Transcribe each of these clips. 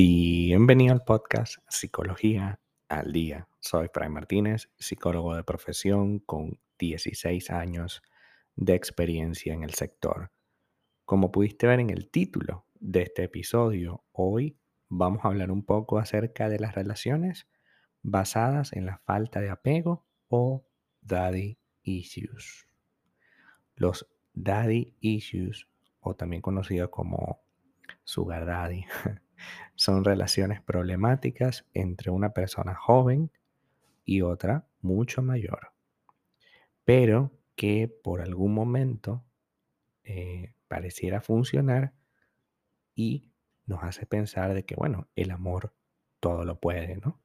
Bienvenido al podcast Psicología al Día. Soy Fray Martínez, psicólogo de profesión con 16 años de experiencia en el sector. Como pudiste ver en el título de este episodio, hoy vamos a hablar un poco acerca de las relaciones basadas en la falta de apego o daddy issues. Los daddy issues, o también conocidos como sugar daddy, son relaciones problemáticas entre una persona joven y otra mucho mayor, pero que por algún momento eh, pareciera funcionar y nos hace pensar de que, bueno, el amor todo lo puede, ¿no?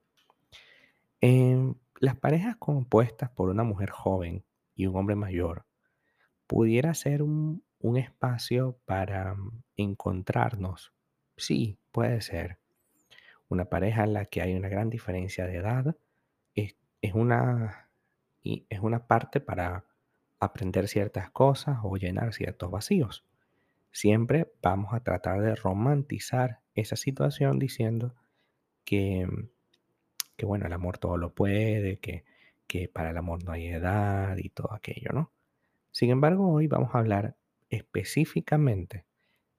Em, las parejas compuestas por una mujer joven y un hombre mayor pudiera ser un, un espacio para mm, encontrarnos. Sí, puede ser. Una pareja en la que hay una gran diferencia de edad es, es una, y es una parte para aprender ciertas cosas o llenar ciertos vacíos. Siempre vamos a tratar de romantizar esa situación diciendo que, que bueno, el amor todo lo puede, que, que para el amor no hay edad y todo aquello, ¿no? Sin embargo, hoy vamos a hablar específicamente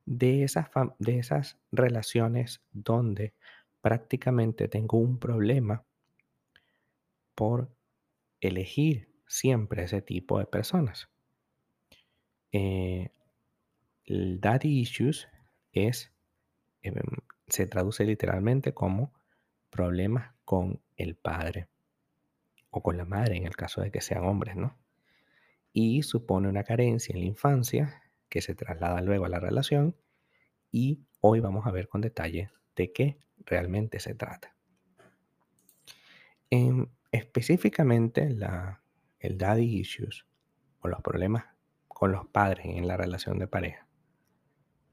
de esas, de esas relaciones donde prácticamente tengo un problema por elegir siempre ese tipo de personas. Eh, el daddy issues es, em, se traduce literalmente como problemas con el padre o con la madre en el caso de que sean hombres, ¿no? Y supone una carencia en la infancia que se traslada luego a la relación y hoy vamos a ver con detalle de qué realmente se trata. En, específicamente el daddy issues o los problemas con los padres en la relación de pareja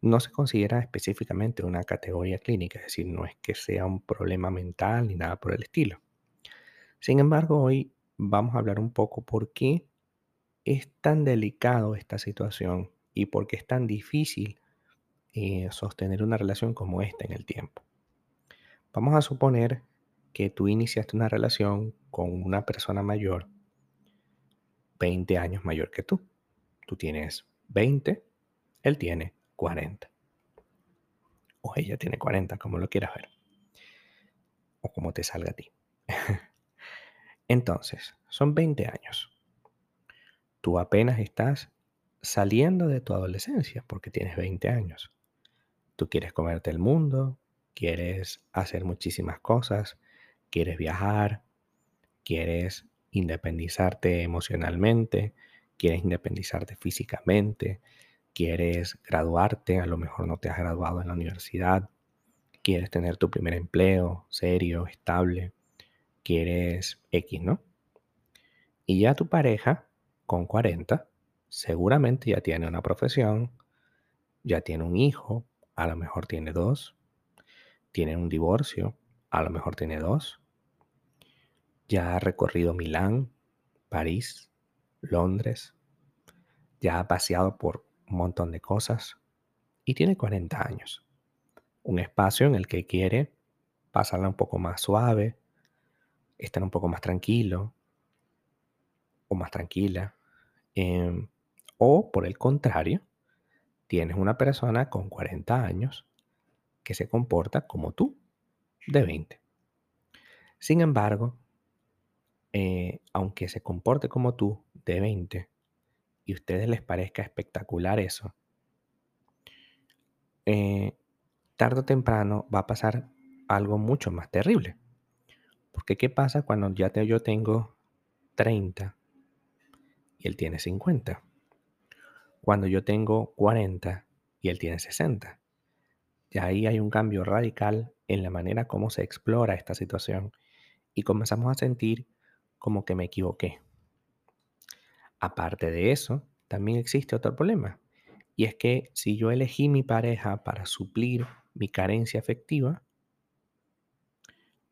no se considera específicamente una categoría clínica, es decir, no es que sea un problema mental ni nada por el estilo. Sin embargo, hoy vamos a hablar un poco por qué es tan delicado esta situación y por qué es tan difícil eh, sostener una relación como esta en el tiempo. Vamos a suponer que tú iniciaste una relación con una persona mayor, 20 años mayor que tú. Tú tienes 20, él tiene 40. O ella tiene 40, como lo quieras ver. O como te salga a ti. Entonces, son 20 años. Tú apenas estás saliendo de tu adolescencia porque tienes 20 años. Tú quieres comerte el mundo, quieres hacer muchísimas cosas, quieres viajar, quieres independizarte emocionalmente, quieres independizarte físicamente, quieres graduarte, a lo mejor no te has graduado en la universidad, quieres tener tu primer empleo serio, estable, quieres X, ¿no? Y ya tu pareja, con 40, seguramente ya tiene una profesión, ya tiene un hijo, a lo mejor tiene dos, tiene un divorcio, a lo mejor tiene dos, ya ha recorrido Milán, París, Londres, ya ha paseado por un montón de cosas y tiene 40 años. Un espacio en el que quiere pasarla un poco más suave, estar un poco más tranquilo o más tranquila. Em, o por el contrario, tienes una persona con 40 años que se comporta como tú, de 20. Sin embargo, eh, aunque se comporte como tú, de 20, y a ustedes les parezca espectacular eso, eh, tarde o temprano va a pasar algo mucho más terrible. Porque ¿qué pasa cuando ya te, yo tengo 30 y él tiene 50? Cuando yo tengo 40 y él tiene 60. Y ahí hay un cambio radical en la manera como se explora esta situación y comenzamos a sentir como que me equivoqué. Aparte de eso, también existe otro problema. Y es que si yo elegí mi pareja para suplir mi carencia afectiva,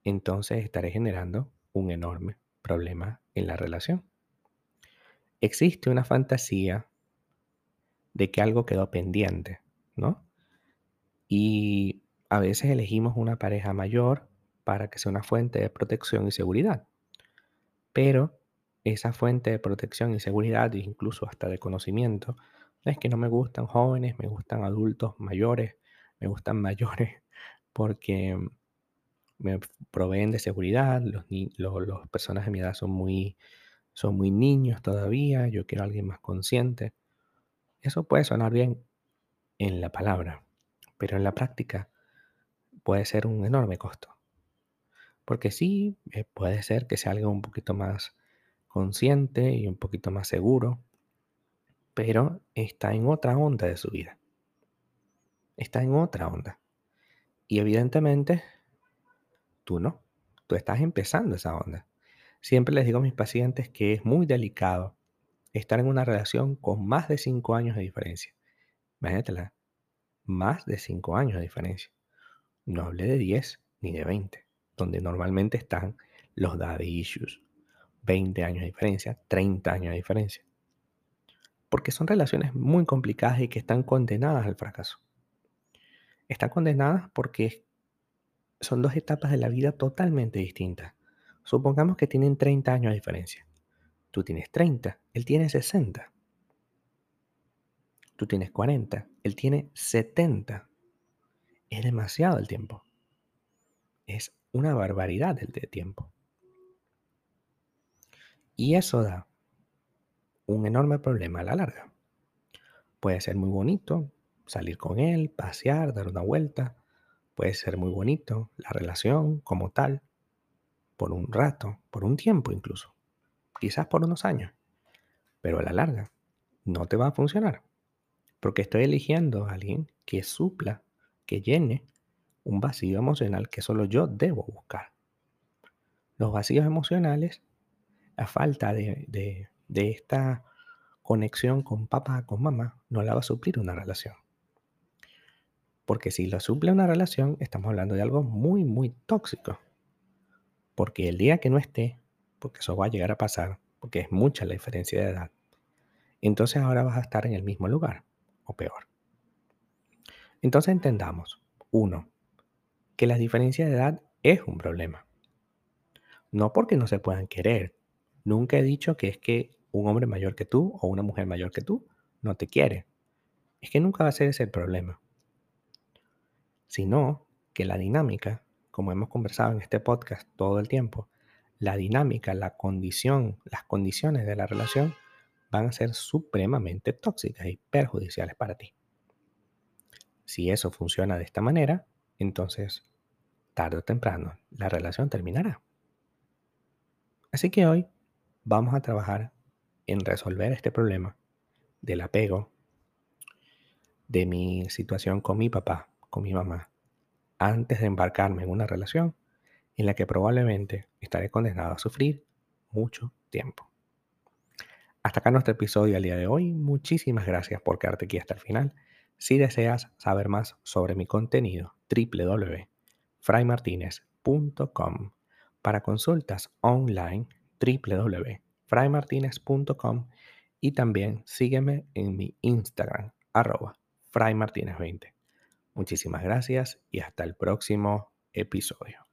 entonces estaré generando un enorme problema en la relación. Existe una fantasía de que algo quedó pendiente, ¿no? Y a veces elegimos una pareja mayor para que sea una fuente de protección y seguridad. Pero esa fuente de protección y seguridad, incluso hasta de conocimiento, es que no me gustan jóvenes, me gustan adultos mayores, me gustan mayores porque me proveen de seguridad, los, los, personas de mi edad son muy, son muy niños todavía, yo quiero a alguien más consciente. Eso puede sonar bien en la palabra, pero en la práctica puede ser un enorme costo. Porque sí, eh, puede ser que sea algo un poquito más consciente y un poquito más seguro, pero está en otra onda de su vida. Está en otra onda. Y evidentemente, tú no. Tú estás empezando esa onda. Siempre les digo a mis pacientes que es muy delicado estar en una relación con más de 5 años de diferencia. Imagínatela, más de 5 años de diferencia. No hablé de 10 ni de 20, donde normalmente están los daddy issues. 20 años de diferencia, 30 años de diferencia. Porque son relaciones muy complicadas y que están condenadas al fracaso. Están condenadas porque son dos etapas de la vida totalmente distintas. Supongamos que tienen 30 años de diferencia. Tú tienes 30, él tiene 60. Tú tienes 40, él tiene 70. Es demasiado el tiempo. Es una barbaridad el de tiempo. Y eso da un enorme problema a la larga. Puede ser muy bonito salir con él, pasear, dar una vuelta. Puede ser muy bonito la relación como tal, por un rato, por un tiempo incluso, quizás por unos años. Pero a la larga no te va a funcionar. Porque estoy eligiendo a alguien que supla, que llene un vacío emocional que solo yo debo buscar. Los vacíos emocionales, a falta de, esta conexión con papá, con mamá, no la va a suplir una relación. Porque si lo suple una relación, estamos hablando de algo muy, muy tóxico. Porque el día que no esté, porque eso va a llegar a pasar, porque es mucha la diferencia de edad, entonces ahora vas a estar en el mismo lugar o peor. Entonces entendamos, uno, que la diferencia de edad es un problema. No porque no se puedan querer. Nunca he dicho que es que un hombre mayor que tú o una mujer mayor que tú no te quiere. Es que nunca va a ser ese el problema. Sino que la dinámica, como hemos conversado en este podcast todo el tiempo, la dinámica, la condición, las condiciones de la relación van a ser supremamente tóxicas y perjudiciales para ti. Si eso funciona de esta manera, entonces tarde o temprano la relación terminará. Así que hoy vamos a trabajar en resolver este problema del apego, de mi situación con mi papá, con mi mamá, antes de embarcarme en una relación en la que probablemente estaré condenado a sufrir mucho tiempo. Hasta acá nuestro episodio al día de hoy. Muchísimas gracias por quedarte aquí hasta el final. Si deseas saber más sobre mi contenido, www.fraymartinez.com. Para consultas online, www.fraymartinez.com. Y también sígueme en mi Instagram, arroba fraymartinez20. Muchísimas gracias y hasta el próximo episodio.